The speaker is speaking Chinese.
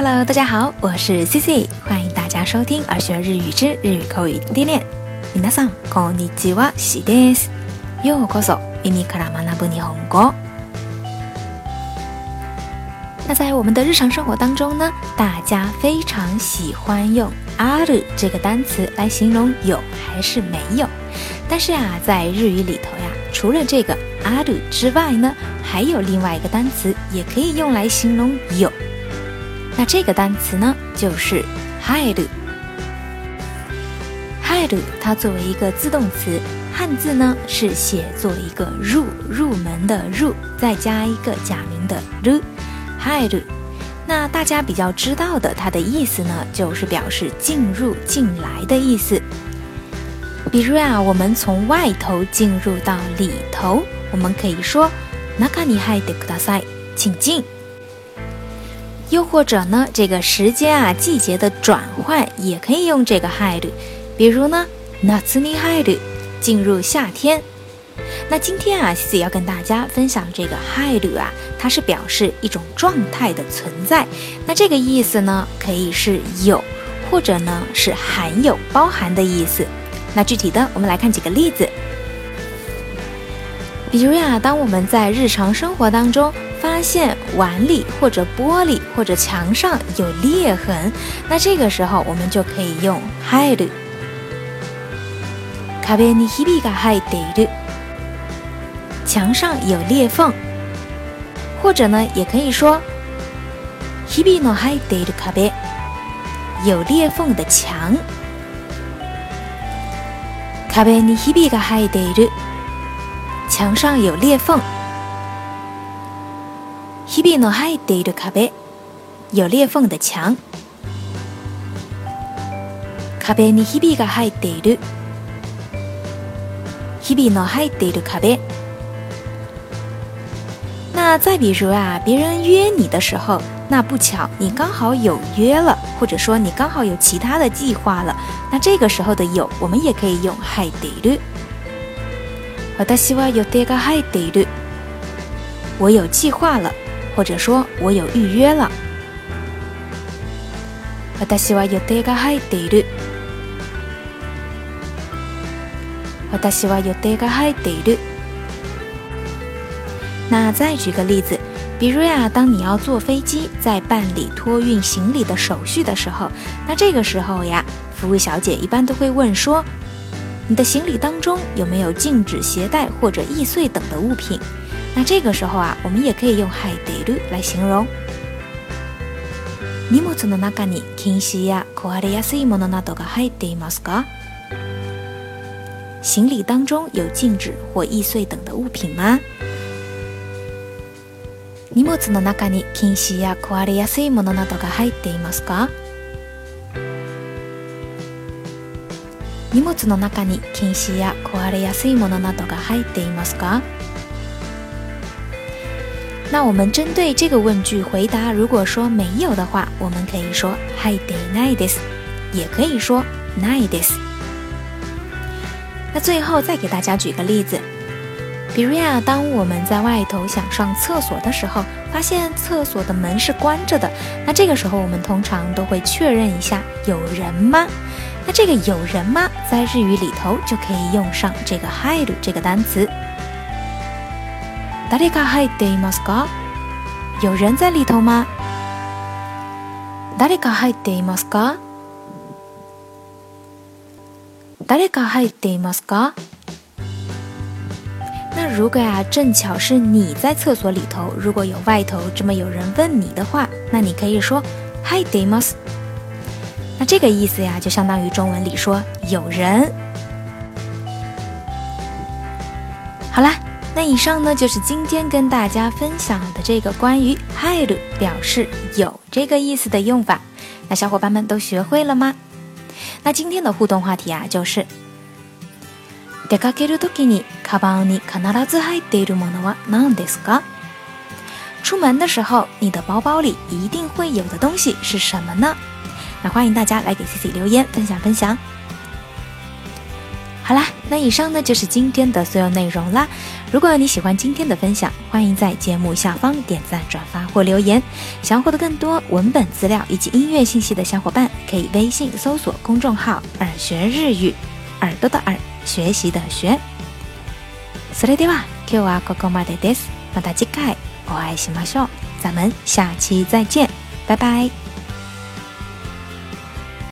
Hello，大家好，我是 Cici，欢迎大家收听而学日语之日语口语天天练。皆さんこんにちは、しです。ようこそ耳から学ぶ日本語。那在我们的日常生活当中呢，大家非常喜欢用ある这个单词来形容有还是没有。但是啊，在日语里头呀，除了这个ある之外呢，还有另外一个单词也可以用来形容有。 那这个单词呢，就是入る。入る，它作为一个自动词，汉字呢是写作一个入入门的入，再加一个假名的る。入る。那大家比较知道的，它的意思呢，就是表示进入、进来的意思。比如啊，我们从外头进入到里头，我们可以说中に入ってください，请进。 又或者呢，这个时间啊、季节的转换也可以用这个入る。比如呢，夏に入る，进入夏天。那今天啊，西西要跟大家分享这个入る啊，它是表示一种状态的存在。那这个意思呢，可以是有，或者呢是含有、包含的意思。那具体的，我们来看几个例子。比如呀，当我们在日常生活当中 发现碗里或者玻璃或者墙上有裂痕，那这个时候我们就可以用入る。壁にひびが入っている。墙上有裂缝，或者呢，也可以说ひびの入っている壁。有裂缝的墙。壁にひびが入っている。墙上有裂缝。 ひびの入っている壁。有裂缝的墙。壁にひびが入っている。ひびの入っている壁。那再比如啊，别人约你的时候，那不巧你刚好有约了，或者说你刚好有其他的计划了，那这个时候的有，我们也可以用入っている。私は予定が入っている。我有计划了， 或者说我有预约了。私は予定が入っている。私は予定が入っている。那再举个例子，比如呀，当你要坐飞机，在办理托运行李的手续的时候，那这个时候呀，服务小姐一般都会问说。你的行李当中有没有禁止携带或者易碎等的物品？ 那这个时候啊，我们也可以用入っている来形容。荷物の中に禁止や壊れやすいものなどが入っていますか？行李当中有禁止或易碎等的物品吗？荷物の中に禁止や壊れやすいものなどが入っていますか？荷物の中に禁止や壊れやすいものなどが入っていますか？那我们针对这个问句回答，如果说没有的话，我们可以说入っていないです，也可以说ないです。那最后再给大家举个例子，比如呀，当我们在外头想上厕所的时候，发现厕所的门是关着的，那这个时候我们通常都会确认一下有人吗？那这个有人吗？在日语里头就可以用上这个入る这个单词。 誰か入っていますか？有人在里头吗？誰か入っていますか？誰か入っていますか？那如果呀，正巧是你在厕所里头，如果有外头这么有人问你的话，那你可以说入っています。那这个意思呀，就相当于中文里说有人。好啦， 那以上呢就是今天跟大家分享的这个关于“入る”表示有这个意思的用法。那小伙伴们都学会了吗？那今天的互动话题啊，就是出かけるときにカバンに必ず入っているものは何ですか？出门的时候，你的包包里一定会有的东西是什么呢？那欢迎大家来给 C C 留言分享分享。 好啦，那以上呢就是今天的所有内容啦。如果你喜欢今天的分享，欢迎在节目下方点赞、转发或留言。想获得更多文本资料以及音乐信息的小伙伴，可以微信搜索公众号“耳学日语”，耳朵的耳，学习的学。それでは今日はここまでです。また次回お会いしましょう。咱们下期再见，拜拜。